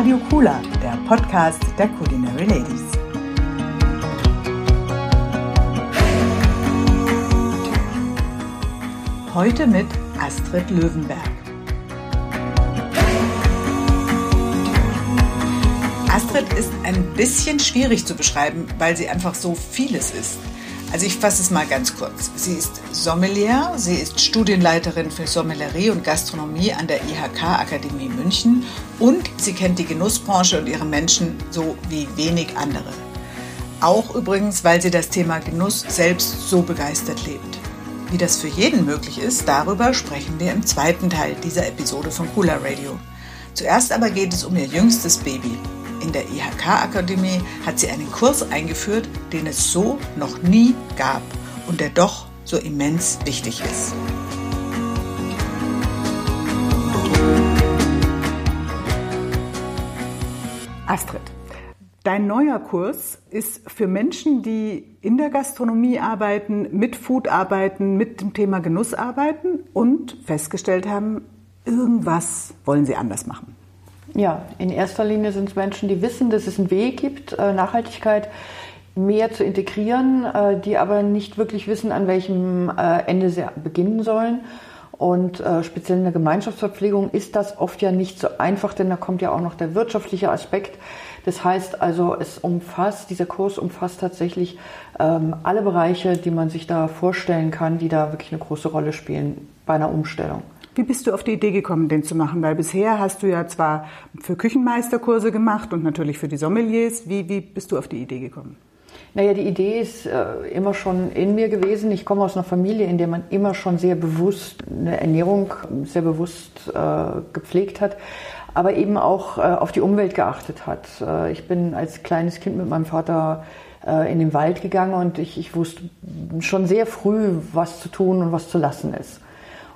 Radio Kula, der Podcast der Culinary Ladies. Heute mit Astrid Löwenberg. Astrid ist ein bisschen schwierig zu beschreiben, weil sie einfach so vieles ist. Also ich fasse es mal ganz kurz. Sie ist Sommelier, sie ist Studienleiterin für Sommelerie und Gastronomie an der IHK Akademie München und sie kennt die Genussbranche und ihre Menschen so wie wenig andere. Auch übrigens, weil sie das Thema Genuss selbst so begeistert lebt. Wie das für jeden möglich ist, darüber sprechen wir im zweiten Teil dieser Episode von Cooler Radio. Zuerst aber geht es um ihr jüngstes Baby, in der IHK-Akademie hat sie einen Kurs eingeführt, den es so noch nie gab und der doch so immens wichtig ist. Astrid, dein neuer Kurs ist für Menschen, die in der Gastronomie arbeiten, mit Food arbeiten, mit dem Thema Genuss arbeiten und festgestellt haben, irgendwas wollen sie anders machen. Ja, in erster Linie sind es Menschen, die wissen, dass es einen Weg gibt, äh, Nachhaltigkeit mehr zu integrieren, äh, die aber nicht wirklich wissen, an welchem äh, Ende sie beginnen sollen. Und speziell in der Gemeinschaftsverpflegung ist das oft ja nicht so einfach, denn da kommt ja auch noch der wirtschaftliche Aspekt. Das heißt also, es umfasst, dieser Kurs umfasst tatsächlich ähm, alle Bereiche, die man sich da vorstellen kann, die da wirklich eine große Rolle spielen bei einer Umstellung. Wie bist du auf die Idee gekommen, den zu machen? Weil bisher hast du ja zwar für Küchenmeisterkurse gemacht und natürlich für die Sommeliers. Wie, wie bist du auf die Idee gekommen? Naja, die Idee ist äh, immer schon in mir gewesen. Ich komme aus einer Familie, in der man immer schon sehr bewusst eine Ernährung sehr bewusst äh, gepflegt hat, aber eben auch äh, auf die Umwelt geachtet hat. Äh, ich bin als kleines Kind mit meinem Vater äh, in den Wald gegangen und ich, ich wusste schon sehr früh, was zu tun und was zu lassen ist.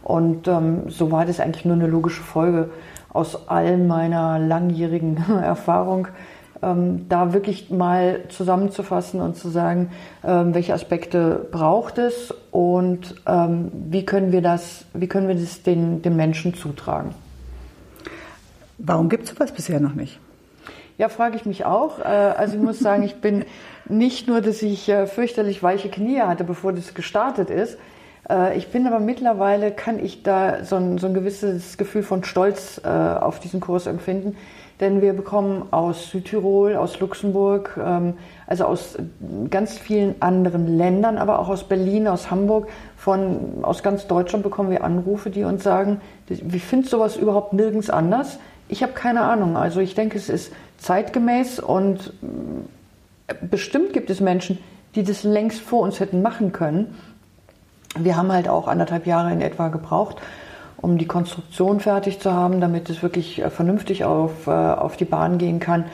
Und ähm, so war das eigentlich nur eine logische Folge aus all meiner langjährigen Erfahrung, ähm, da wirklich mal zusammenzufassen und zu sagen, ähm, welche Aspekte braucht es und ähm, wie können wir das, wie können wir das den, den Menschen zutragen. Warum gibt es sowas bisher noch nicht? Ja, frage ich mich auch. Äh, also ich muss sagen, ich bin nicht nur, dass ich äh, fürchterlich weiche Knie hatte, bevor das gestartet ist, äh, ich bin aber mittlerweile, kann ich da so ein, so ein gewisses Gefühl von Stolz auf diesen Kurs empfinden. Denn wir bekommen aus Südtirol, aus Luxemburg, ähm, also aus ganz vielen anderen Ländern, aber auch aus Berlin, aus Hamburg, von, aus ganz Deutschland bekommen wir Anrufe, die uns sagen, wie findet sowas überhaupt nirgends anders? Ich habe keine Ahnung. Also ich denke, es ist zeitgemäß und äh, bestimmt gibt es Menschen, die das längst vor uns hätten machen können. Wir haben halt auch anderthalb Jahre in etwa gebraucht, um die Konstruktion fertig zu haben, damit es wirklich äh, vernünftig auf, äh, auf die Bahn gehen kann.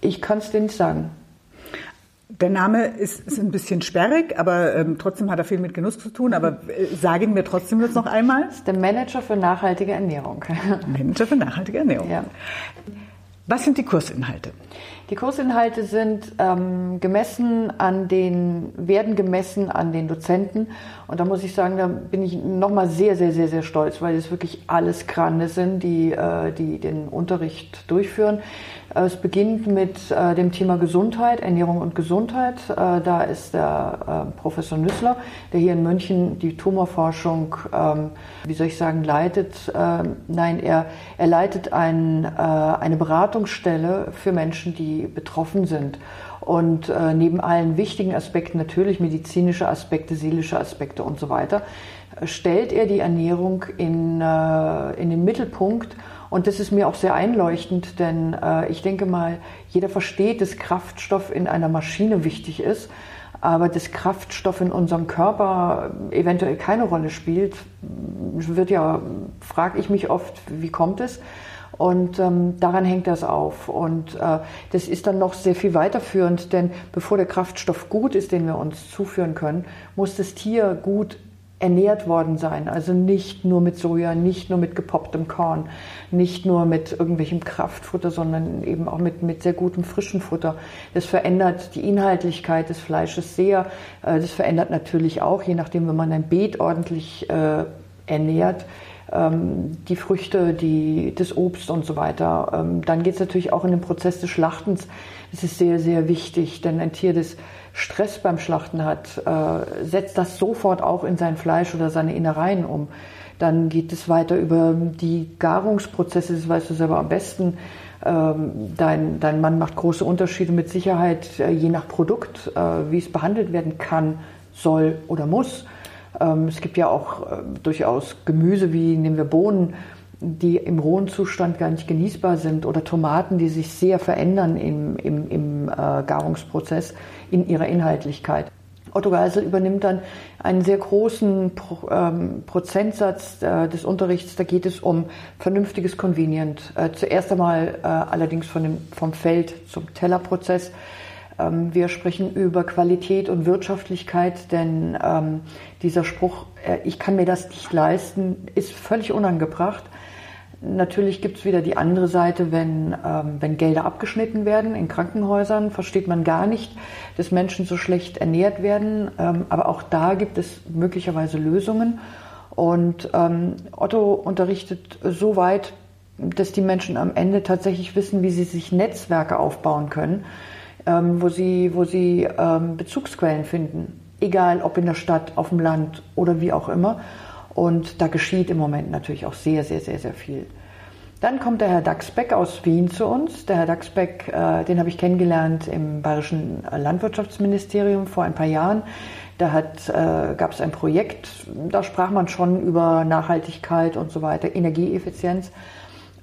Ich kann es dir nicht sagen. Der Name ist, ist ein bisschen sperrig, aber ähm, trotzdem hat er viel mit Genuss zu tun. Aber äh, sagen wir trotzdem jetzt noch einmal. Das ist der Manager für nachhaltige Ernährung. Manager für nachhaltige Ernährung. Ja. Was sind die Kursinhalte? Die Kursinhalte sind ähm, gemessen an den, werden gemessen an den Dozenten. Und da muss ich sagen, da bin ich nochmal sehr, sehr, sehr, sehr stolz, weil es wirklich alles Grande sind, die, äh, die den Unterricht durchführen. Äh, es beginnt mit äh, dem Thema Gesundheit, Ernährung und Gesundheit. Äh, da ist der Professor Nüssler, der hier in München die Tumorforschung, ähm, wie soll ich sagen, leitet. Ähm, nein, er, er leitet ein, eine Beratungsstelle für Menschen, die betroffen sind. Und neben allen wichtigen Aspekten, natürlich medizinische Aspekte, seelische Aspekte und so weiter, stellt er die Ernährung in, in den Mittelpunkt und das ist mir auch sehr einleuchtend, denn äh, ich denke mal, jeder versteht, dass Kraftstoff in einer Maschine wichtig ist, aber dass Kraftstoff in unserem Körper eventuell keine Rolle spielt, wird ja, frage ich mich oft, wie kommt es? Und ähm, daran hängt das auf. Und äh, das ist dann noch sehr viel weiterführend, denn bevor der Kraftstoff gut ist, den wir uns zuführen können, muss das Tier gut ernährt worden sein. Also nicht nur mit Soja, nicht nur mit gepopptem Korn, nicht nur mit irgendwelchem Kraftfutter, sondern eben auch mit, mit sehr gutem frischen Futter. Das verändert die Inhaltlichkeit des Fleisches sehr. Äh, das verändert natürlich auch, je nachdem, wenn man ein Beet ordentlich äh, ernährt, die Früchte, die, das Obst und so weiter. Ähm, dann geht es natürlich auch in den Prozess des Schlachtens. Das ist sehr, sehr wichtig, denn ein Tier, das Stress beim Schlachten hat, äh, setzt das sofort auch in sein Fleisch oder seine Innereien um. Dann geht es weiter über die Garungsprozesse, das weißt du selber am besten. Ähm, dein, dein Mann macht große Unterschiede mit Sicherheit, äh, je nach Produkt, äh, wie es behandelt werden kann, soll oder muss. Ähm, es gibt ja auch äh, durchaus Gemüse, wie nehmen wir Bohnen, die im rohen Zustand gar nicht genießbar sind oder Tomaten, die sich sehr verändern im, im, im äh, Garungsprozess in ihrer Inhaltlichkeit. Otto Geisel übernimmt dann einen sehr großen Pro, ähm, Prozentsatz äh, des Unterrichts. Da geht es um vernünftiges Convenient. Äh, zuerst einmal äh, allerdings von dem, vom Feld zum Tellerprozess. Ähm, wir sprechen über Qualität und Wirtschaftlichkeit, denn ähm, dieser Spruch, äh, ich kann mir das nicht leisten, ist völlig unangebracht. Natürlich gibt es wieder die andere Seite, wenn, ähm, wenn Gelder abgeschnitten werden in Krankenhäusern, versteht man gar nicht, dass Menschen so schlecht ernährt werden. Ähm, aber auch da gibt es möglicherweise Lösungen. Und ähm, Otto unterrichtet so weit, dass die Menschen am Ende tatsächlich wissen, wie sie sich Netzwerke aufbauen können, ähm, wo sie, wo sie ähm, Bezugsquellen finden. Egal ob in der Stadt, auf dem Land oder wie auch immer. Und da geschieht im Moment natürlich auch sehr, sehr, sehr, sehr viel. Dann kommt der Herr Daxbeck aus Wien zu uns. Der Herr Daxbeck, äh, den habe ich kennengelernt im Bayerischen Landwirtschaftsministerium vor ein paar Jahren. Da äh, gab es ein Projekt, da sprach man schon über Nachhaltigkeit und so weiter, Energieeffizienz.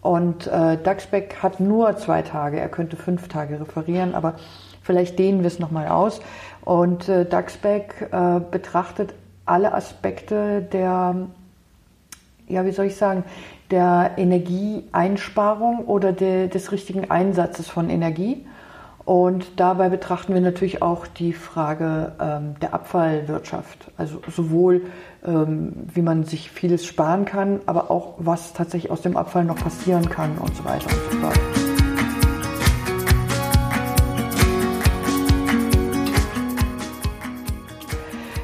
Und äh, Daxbeck hat nur zwei Tage, er könnte fünf Tage referieren, aber vielleicht dehnen wir es nochmal aus. Und äh, Daxbeck äh, betrachtet alle Aspekte der, ja, wie soll ich sagen, der Energieeinsparung oder de, des richtigen Einsatzes von Energie. Und dabei betrachten wir natürlich auch die Frage ähm, der Abfallwirtschaft. Also sowohl, ähm, wie man sich vieles sparen kann, aber auch, was tatsächlich aus dem Abfall noch passieren kann und so weiter und so fort.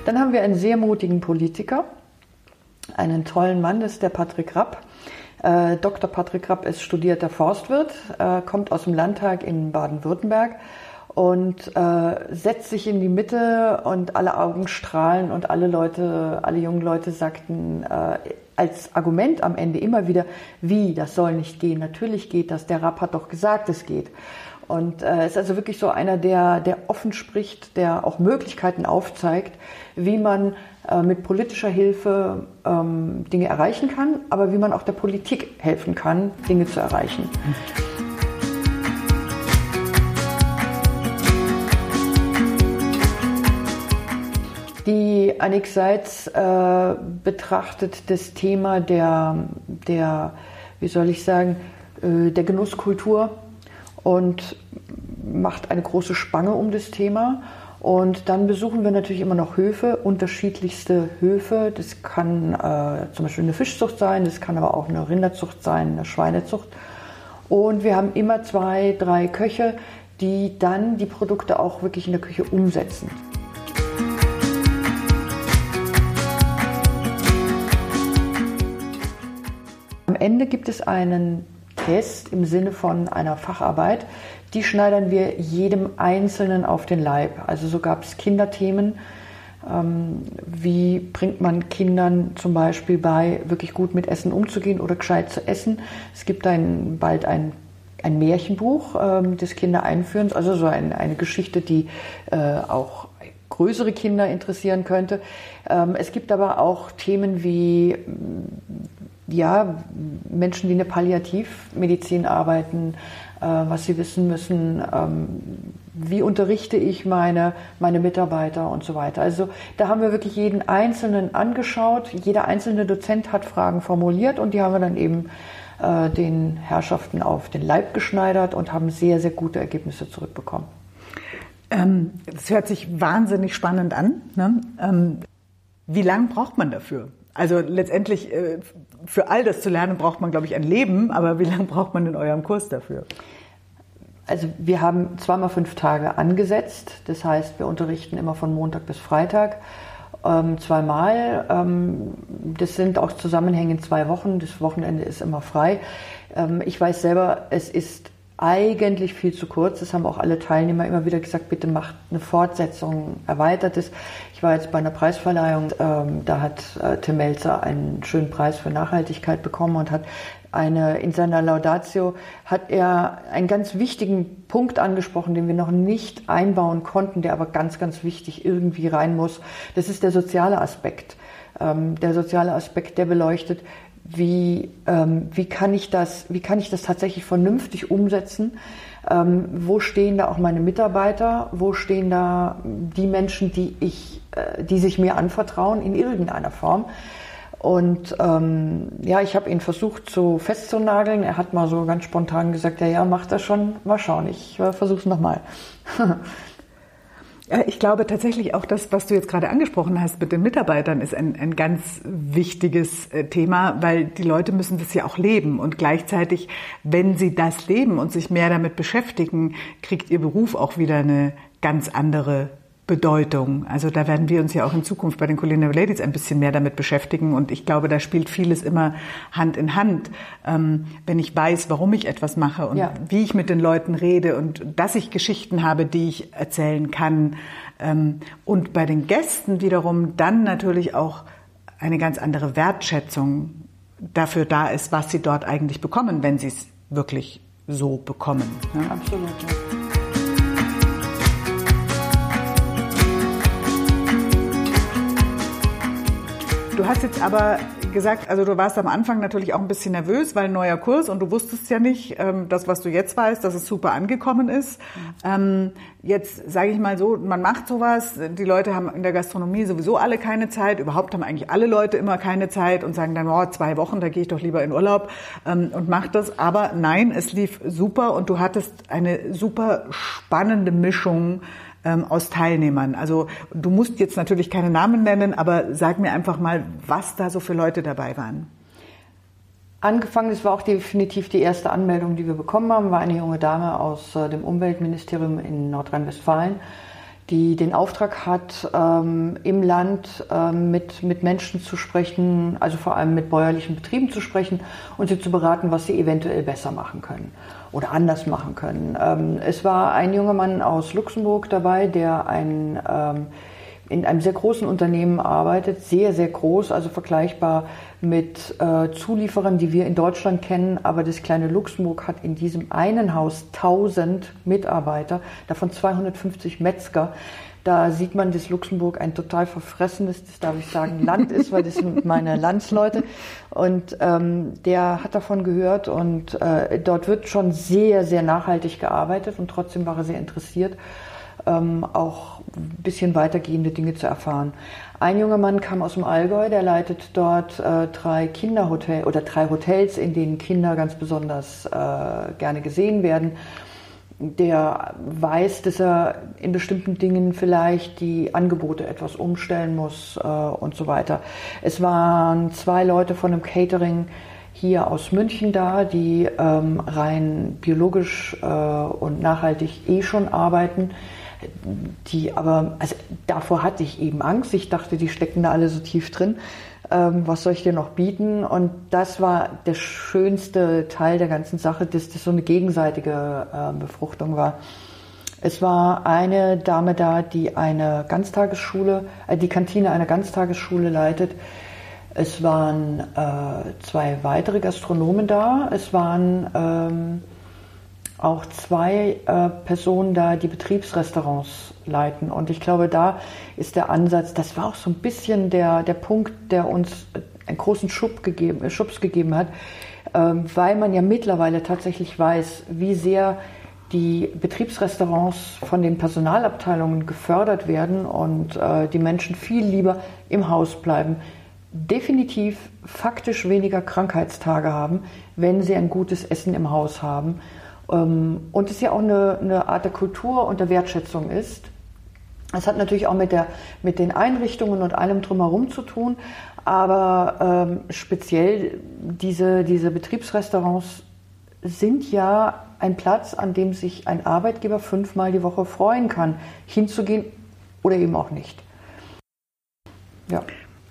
Dann haben wir einen sehr mutigen Politiker, einen tollen Mann, das ist der Patrick Rapp. Äh, Dr. Patrick Rapp ist studierter Forstwirt, äh, kommt aus dem Landtag in Baden-Württemberg und äh, setzt sich in die Mitte und alle Augen strahlen und alle Leute, alle jungen Leute sagten äh, als Argument am Ende immer wieder, wie, das soll nicht gehen. Natürlich geht das, der Rapp hat doch gesagt, es geht. Und äh, ist also wirklich so einer, der, der offen spricht, der auch Möglichkeiten aufzeigt, wie man mit politischer Hilfe ähm, Dinge erreichen kann, aber wie man auch der Politik helfen kann, Dinge zu erreichen. Die Annik Seitz äh, betrachtet das Thema der, der, wie soll ich sagen, äh, der Genusskultur und macht eine große Spange um das Thema. Und dann besuchen wir natürlich immer noch Höfe, unterschiedlichste Höfe. Das kann äh, zum Beispiel eine Fischzucht sein, das kann aber auch eine Rinderzucht sein, eine Schweinezucht. Und wir haben immer zwei, drei Köche, die dann die Produkte auch wirklich in der Küche umsetzen. Am Ende gibt es einen Test im Sinne von einer Facharbeit, die schneidern wir jedem Einzelnen auf den Leib. Also so gab es Kinderthemen. Ähm, wie bringt man Kindern zum Beispiel bei, wirklich gut mit Essen umzugehen oder gescheit zu essen? Es gibt ein, bald ein, ein Märchenbuch ähm, des Kindereinführens, also so ein, eine Geschichte, die äh, auch größere Kinder interessieren könnte. Ähm, es gibt aber auch Themen wie ja, Menschen, die in der Palliativmedizin arbeiten, äh, was sie wissen müssen, ähm, wie unterrichte ich meine, meine Mitarbeiter und so weiter. Also da haben wir wirklich jeden Einzelnen angeschaut. Jeder einzelne Dozent hat Fragen formuliert und die haben wir dann eben äh, den Herrschaften auf den Leib geschneidert und haben sehr, sehr gute Ergebnisse zurückbekommen. Ähm, das hört sich wahnsinnig spannend an. Ne? Ähm, wie lange braucht man dafür? Also letztendlich äh, für all das zu lernen braucht man, glaube ich, ein Leben, aber wie lange braucht man in eurem Kurs dafür? Also wir haben zweimal fünf Tage angesetzt. Das heißt, wir unterrichten immer von Montag bis Freitag. ähm, zweimal. Ähm, das sind auch zusammenhängend zwei Wochen. Das Wochenende ist immer frei. Ähm, ich weiß selber, es ist eigentlich viel zu kurz. Das haben auch alle Teilnehmer immer wieder gesagt, bitte macht eine Fortsetzung, erweitert es. Ich war jetzt bei einer Preisverleihung, ähm, da hat äh, Tim Melzer einen schönen Preis für Nachhaltigkeit bekommen und hat eine, in seiner Laudatio hat er einen ganz wichtigen Punkt angesprochen, den wir noch nicht einbauen konnten, der aber ganz, ganz wichtig irgendwie rein muss. Das ist der soziale Aspekt. Ähm, der soziale Aspekt, der beleuchtet, wie, ähm, wie, kann ich das, wie kann ich das tatsächlich vernünftig umsetzen? Ähm, wo stehen da auch meine Mitarbeiter? Wo stehen da die Menschen, die, ich, äh, die sich mir anvertrauen in irgendeiner Form? Und ähm, ja, ich habe ihn versucht so festzunageln. Er hat mal so ganz spontan gesagt, ja, ja, mach das schon, mal schauen, ich äh, versuche es nochmal. Ich glaube tatsächlich auch das, was du jetzt gerade angesprochen hast mit den Mitarbeitern, ist ein, ein ganz wichtiges äh, Thema, weil die Leute müssen das ja auch leben. Und gleichzeitig, wenn sie das leben und sich mehr damit beschäftigen, kriegt ihr Beruf auch wieder eine ganz andere Bedeutung. Also da werden wir uns ja auch in Zukunft bei den Culinary Ladies ein bisschen mehr damit beschäftigen. Und ich glaube, da spielt vieles immer Hand in Hand. Ähm, wenn ich weiß, warum ich etwas mache und ja. wie ich mit den Leuten rede und dass ich Geschichten habe, die ich erzählen kann. Ähm, und bei den Gästen wiederum dann natürlich auch eine ganz andere Wertschätzung dafür da ist, was sie dort eigentlich bekommen, wenn sie es wirklich so bekommen. Ja? Absolut. Du hast jetzt aber gesagt, also du warst am Anfang natürlich auch ein bisschen nervös, weil neuer Kurs und du wusstest ja nicht, ähm, das, was du jetzt weißt, dass es super angekommen ist. Mhm. Jetzt sage ich mal so, man macht sowas, die Leute haben in der Gastronomie sowieso alle keine Zeit, überhaupt haben eigentlich alle Leute immer keine Zeit und sagen dann, oh, zwei Wochen, da gehe ich doch lieber in Urlaub ähm, und mach das. Aber nein, es lief super und du hattest eine super spannende Mischung ähm, aus Teilnehmern. Also du musst jetzt natürlich keine Namen nennen, aber sag mir einfach mal, was da so für Leute dabei waren. Angefangen, das war auch definitiv die erste Anmeldung, die wir bekommen haben, war eine junge Dame aus äh, dem Umweltministerium in Nordrhein-Westfalen, die den Auftrag hat, ähm, im Land ähm, mit, mit Menschen zu sprechen, also vor allem mit bäuerlichen Betrieben zu sprechen und sie zu beraten, was sie eventuell besser machen können oder anders machen können. Ähm, es war ein junger Mann aus Luxemburg dabei, der ein, ähm, in einem sehr großen Unternehmen arbeitet, sehr, sehr groß, also vergleichbar mit äh, Zulieferern, die wir in Deutschland kennen. Aber das kleine Luxemburg hat in diesem einen Haus 1000 Mitarbeiter, davon 250 Metzger. Da sieht man, dass Luxemburg ein total verfressenes, das darf ich sagen, Land ist, weil das sind meine Landsleute. Und ähm, der hat davon gehört und äh, dort wird schon sehr, sehr nachhaltig gearbeitet und trotzdem war er sehr interessiert, ähm, auch ein bisschen weitergehende Dinge zu erfahren. Ein junger Mann kam aus dem Allgäu, der leitet dort äh, drei Kinderhotels oder drei Hotels, in denen Kinder ganz besonders äh, gerne gesehen werden der weiß, dass er in bestimmten Dingen vielleicht die Angebote etwas umstellen muss äh, und so weiter. Es waren zwei Leute von einem Catering hier aus München da, die ähm, rein biologisch äh, und nachhaltig eh schon arbeiten. Die aber, also davor hatte ich eben Angst. Ich dachte, die stecken da alle so tief drin ähm, was soll ich dir noch bieten? Und das war der schönste Teil der ganzen Sache, dass das so eine gegenseitige äh, Befruchtung war. Es war eine Dame da, die eine Ganztagesschule, äh, die Kantine einer Ganztagesschule leitet. Es waren äh, zwei weitere Gastronomen da. Es waren ähm, auch zwei äh, Personen da, die Betriebsrestaurants leiten. Und ich glaube, da ist der Ansatz, das war auch so ein bisschen der, der Punkt, der uns einen großen Schub gegeben, Schubs gegeben hat, ähm, weil man ja mittlerweile tatsächlich weiß, wie sehr die Betriebsrestaurants von den Personalabteilungen gefördert werden und äh, die Menschen viel lieber im Haus bleiben, definitiv faktisch weniger Krankheitstage haben, wenn sie ein gutes Essen im Haus haben und es ja auch eine, eine Art der Kultur und der Wertschätzung ist. Es hat natürlich auch mit, der, mit den Einrichtungen und allem drumherum zu tun, aber ähm, speziell diese, diese Betriebsrestaurants sind ja ein Platz, an dem sich ein Arbeitgeber fünfmal die Woche freuen kann, hinzugehen oder eben auch nicht. Ja.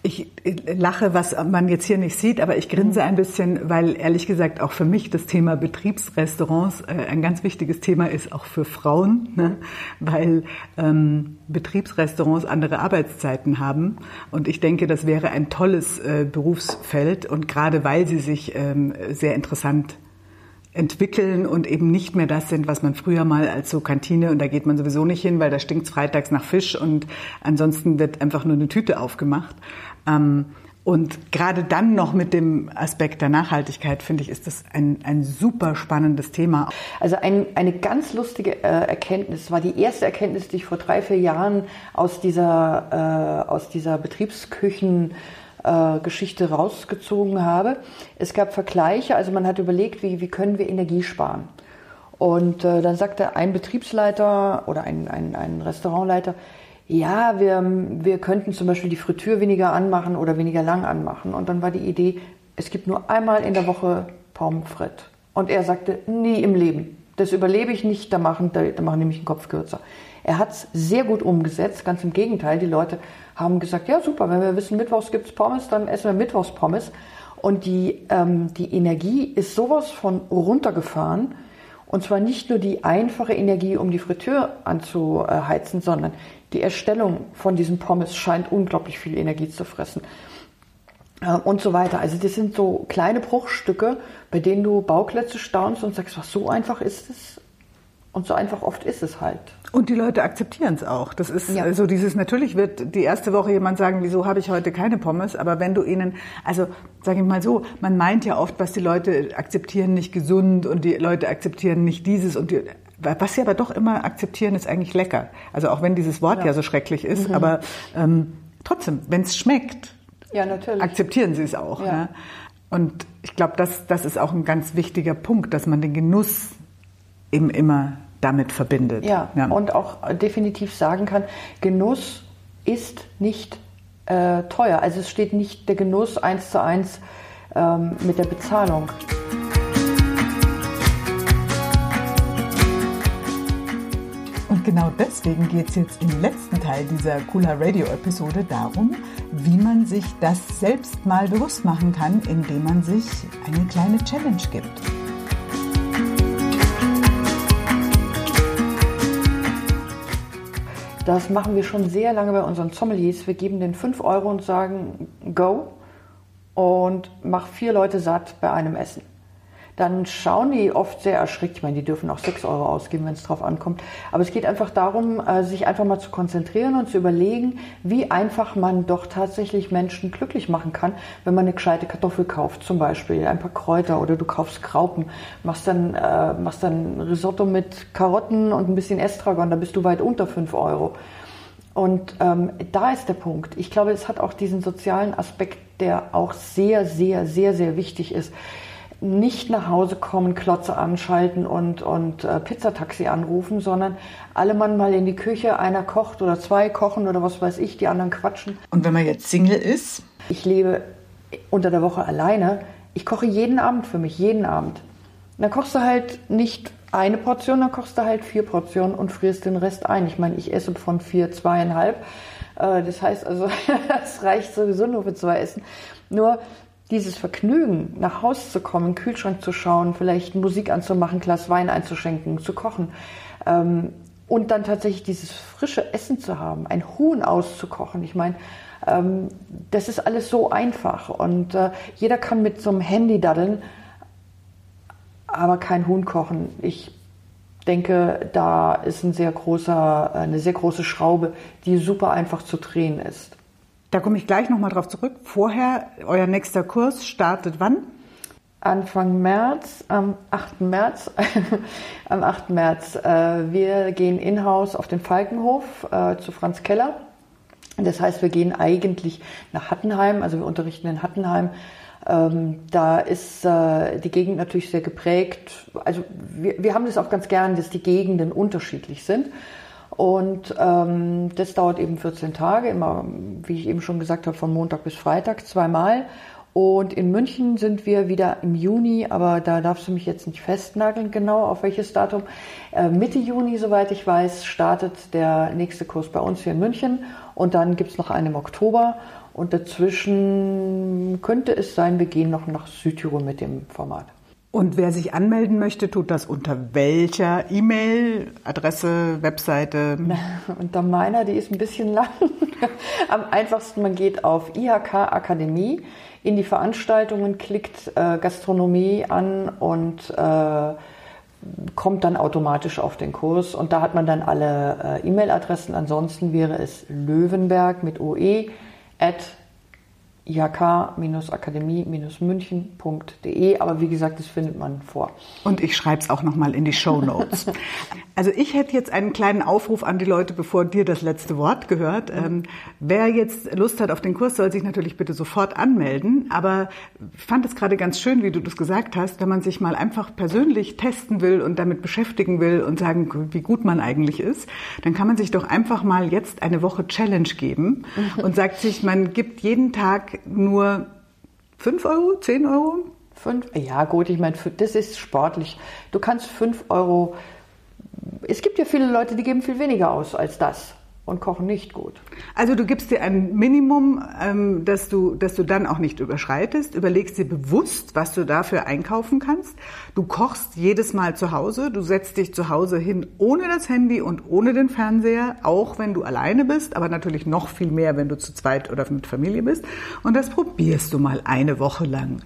Ich lache, was man jetzt hier nicht sieht, aber ich grinse mhm. ein bisschen, weil ehrlich gesagt auch für mich das Thema Betriebsrestaurants äh, ein ganz wichtiges Thema ist, auch für Frauen, ne? weil ähm, Betriebsrestaurants andere Arbeitszeiten haben. Und ich denke, das wäre ein tolles äh, Berufsfeld und gerade weil sie sich ähm, sehr interessant entwickeln und eben nicht mehr das sind, was man früher mal als so Kantine und da geht man sowieso nicht hin, weil da stinkt freitags nach Fisch und ansonsten wird einfach nur eine Tüte aufgemacht. Ähm, und gerade dann noch mit dem Aspekt der Nachhaltigkeit, finde ich, ist das ein, ein super spannendes Thema. Also ein, eine ganz lustige äh, Erkenntnis war die erste Erkenntnis, die ich vor drei, vier Jahren aus dieser, äh, aus dieser Betriebsküchen äh, Geschichte rausgezogen habe. Es gab Vergleiche, also man hat überlegt, wie, wie können wir Energie sparen. Und äh, dann sagte ein Betriebsleiter oder ein, ein, ein Restaurantleiter, ja, wir, wir könnten zum Beispiel die Fritür weniger anmachen oder weniger lang anmachen. Und dann war die Idee, es gibt nur einmal in der Woche Pommes frites. Und er sagte, nie im Leben. Das überlebe ich nicht, da machen, da, da machen mich den Kopf kürzer. Er hat es sehr gut umgesetzt, ganz im Gegenteil. Die Leute haben gesagt, ja super, wenn wir wissen, Mittwochs gibt es Pommes, dann essen wir Mittwochs Pommes. Und die, ähm, die Energie ist sowas von runtergefahren. Und zwar nicht nur die einfache Energie, um die Fritteur anzuheizen, sondern die Erstellung von diesen Pommes scheint unglaublich viel Energie zu fressen. Äh, und so weiter. Also das sind so kleine Bruchstücke, bei denen du Bauklötze staunst und sagst, was so einfach ist es. Und so einfach oft ist es halt. Und die Leute akzeptieren es auch. Das ist ja. so dieses, natürlich wird die erste Woche jemand sagen, wieso habe ich heute keine Pommes? Aber wenn du ihnen, also sage ich mal so, man meint ja oft, was die Leute akzeptieren, nicht gesund und die Leute akzeptieren nicht dieses und die, was sie aber doch immer akzeptieren, ist eigentlich lecker. Also auch wenn dieses Wort ja, ja so schrecklich ist, mhm. aber ähm, trotzdem, wenn es schmeckt, ja, natürlich. akzeptieren sie es auch. Ja. Ne? Und ich glaube, das, das ist auch ein ganz wichtiger Punkt, dass man den Genuss eben immer damit verbindet. Ja, ja. und auch definitiv sagen kann, Genuss ist nicht äh, teuer. Also es steht nicht der Genuss eins zu eins ähm, mit der Bezahlung. Und genau deswegen geht es jetzt im letzten Teil dieser Cooler Radio Episode darum, wie man sich das selbst mal bewusst machen kann, indem man sich eine kleine Challenge gibt. Das machen wir schon sehr lange bei unseren Sommeliers. Wir geben den 5 Euro und sagen, go und mach vier Leute satt bei einem Essen dann schauen die oft sehr erschreckt. Ich meine, die dürfen auch 6 Euro ausgeben, wenn es drauf ankommt. Aber es geht einfach darum, äh, sich einfach mal zu konzentrieren und zu überlegen, wie einfach man doch tatsächlich Menschen glücklich machen kann, wenn man eine gescheite Kartoffel kauft, zum Beispiel ein paar Kräuter oder du kaufst Graupen, machst dann, äh, machst dann Risotto mit Karotten und ein bisschen Estragon, da bist du weit unter 5 Euro. Und ähm, da ist der Punkt. Ich glaube, es hat auch diesen sozialen Aspekt, der auch sehr, sehr, sehr, sehr wichtig ist nicht nach Hause kommen, Klotze anschalten und, und äh, Pizzataxi anrufen, sondern alle Mann mal in die Küche, einer kocht oder zwei kochen oder was weiß ich, die anderen quatschen. Und wenn man jetzt Single ist? Ich lebe unter der Woche alleine. Ich koche jeden Abend für mich, jeden Abend. dann kochst du halt nicht eine Portion, dann kochst du halt vier Portionen und frierst den Rest ein. Ich meine, ich esse von vier zweieinhalb. Äh, das heißt also, es reicht sowieso nur für zwei Essen. Nur dieses Vergnügen, nach Hause zu kommen, Kühlschrank zu schauen, vielleicht Musik anzumachen, Glas Wein einzuschenken, zu kochen ähm, und dann tatsächlich dieses frische Essen zu haben, ein Huhn auszukochen. Ich meine, ähm, das ist alles so einfach und äh, jeder kann mit so einem Handy daddeln, aber kein Huhn kochen. Ich denke, da ist ein sehr großer, eine sehr große Schraube, die super einfach zu drehen ist. Da komme ich gleich nochmal drauf zurück. Vorher, euer nächster Kurs startet wann? Anfang März, am 8. März. am 8. März. Äh, wir gehen in-house auf den Falkenhof äh, zu Franz Keller. Das heißt, wir gehen eigentlich nach Hattenheim, also wir unterrichten in Hattenheim. Ähm, da ist äh, die Gegend natürlich sehr geprägt. Also wir, wir haben das auch ganz gern, dass die Gegenden unterschiedlich sind. Und ähm, das dauert eben 14 Tage, immer, wie ich eben schon gesagt habe, von Montag bis Freitag zweimal. Und in München sind wir wieder im Juni, aber da darfst du mich jetzt nicht festnageln, genau auf welches Datum. Äh, Mitte Juni, soweit ich weiß, startet der nächste Kurs bei uns hier in München. Und dann gibt es noch einen im Oktober. Und dazwischen könnte es sein, wir gehen noch nach Südtirol mit dem Format. Und wer sich anmelden möchte, tut das unter welcher E-Mail, Adresse, Webseite? unter meiner, die ist ein bisschen lang. Am einfachsten, man geht auf IHK Akademie in die Veranstaltungen, klickt äh, Gastronomie an und äh, kommt dann automatisch auf den Kurs. Und da hat man dann alle äh, E-Mail-Adressen. Ansonsten wäre es Löwenberg mit OE at ihk-akademie-münchen.de. Aber wie gesagt, das findet man vor. Und ich schreibe es auch nochmal in die Show Notes. also ich hätte jetzt einen kleinen Aufruf an die Leute, bevor dir das letzte Wort gehört. Ähm, wer jetzt Lust hat auf den Kurs, soll sich natürlich bitte sofort anmelden. Aber ich fand es gerade ganz schön, wie du das gesagt hast, wenn man sich mal einfach persönlich testen will und damit beschäftigen will und sagen, wie gut man eigentlich ist, dann kann man sich doch einfach mal jetzt eine Woche Challenge geben und sagt sich, man gibt jeden Tag nur 5 Euro, 10 Euro? Fünf? Ja, gut, ich meine, das ist sportlich. Du kannst 5 Euro. Es gibt ja viele Leute, die geben viel weniger aus als das und kochen nicht gut. Also du gibst dir ein Minimum, ähm, das, du, das du dann auch nicht überschreitest, überlegst dir bewusst, was du dafür einkaufen kannst. Du kochst jedes Mal zu Hause, du setzt dich zu Hause hin ohne das Handy und ohne den Fernseher, auch wenn du alleine bist, aber natürlich noch viel mehr, wenn du zu zweit oder mit Familie bist. Und das probierst du mal eine Woche lang.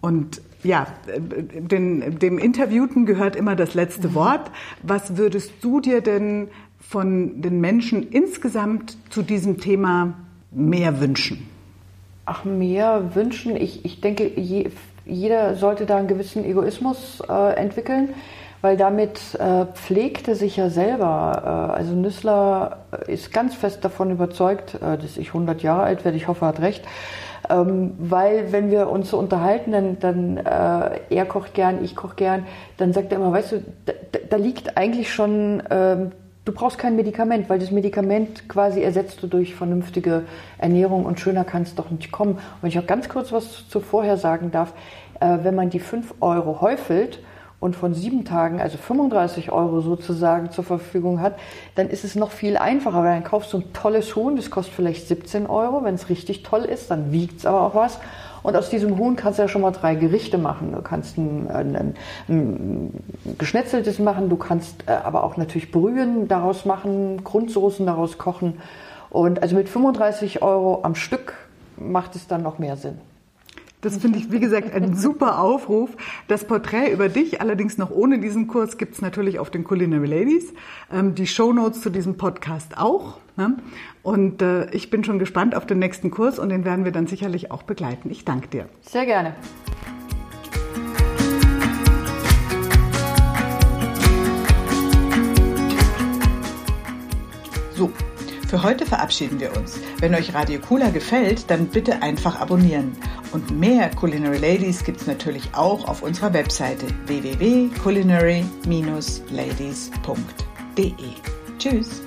Und ja, den, dem Interviewten gehört immer das letzte mhm. Wort. Was würdest du dir denn von den Menschen insgesamt zu diesem Thema mehr wünschen? Ach, mehr wünschen. Ich, ich denke, je, jeder sollte da einen gewissen Egoismus äh, entwickeln, weil damit äh, pflegt er sich ja selber. Äh, also Nüssler ist ganz fest davon überzeugt, äh, dass ich 100 Jahre alt werde. Ich hoffe, er hat recht. Ähm, weil wenn wir uns so unterhalten, dann, dann äh, er kocht gern, ich koche gern, dann sagt er immer, weißt du, da, da liegt eigentlich schon ähm, Du brauchst kein Medikament, weil das Medikament quasi ersetzt du durch vernünftige Ernährung und schöner kann es doch nicht kommen. Und wenn ich auch ganz kurz was zu vorher sagen darf, äh, wenn man die 5 Euro häufelt und von sieben Tagen, also 35 Euro sozusagen zur Verfügung hat, dann ist es noch viel einfacher, weil dann kaufst du ein tolles Huhn, das kostet vielleicht 17 Euro, wenn es richtig toll ist, dann wiegt es aber auch was und aus diesem Huhn kannst du ja schon mal drei Gerichte machen. Du kannst ein, ein, ein geschnetzeltes machen, du kannst äh, aber auch natürlich Brühen daraus machen, Grundsoßen daraus kochen. Und also mit 35 Euro am Stück macht es dann noch mehr Sinn. Das finde ich, wie gesagt, ein super Aufruf. Das Porträt über dich, allerdings noch ohne diesen Kurs, gibt es natürlich auf den Culinary Ladies. Ähm, die Show Notes zu diesem Podcast auch. Ne? Und äh, ich bin schon gespannt auf den nächsten Kurs und den werden wir dann sicherlich auch begleiten. Ich danke dir. Sehr gerne. Für heute verabschieden wir uns. Wenn euch Radio Cooler gefällt, dann bitte einfach abonnieren. Und mehr Culinary Ladies gibt es natürlich auch auf unserer Webseite www.culinary-ladies.de. Tschüss!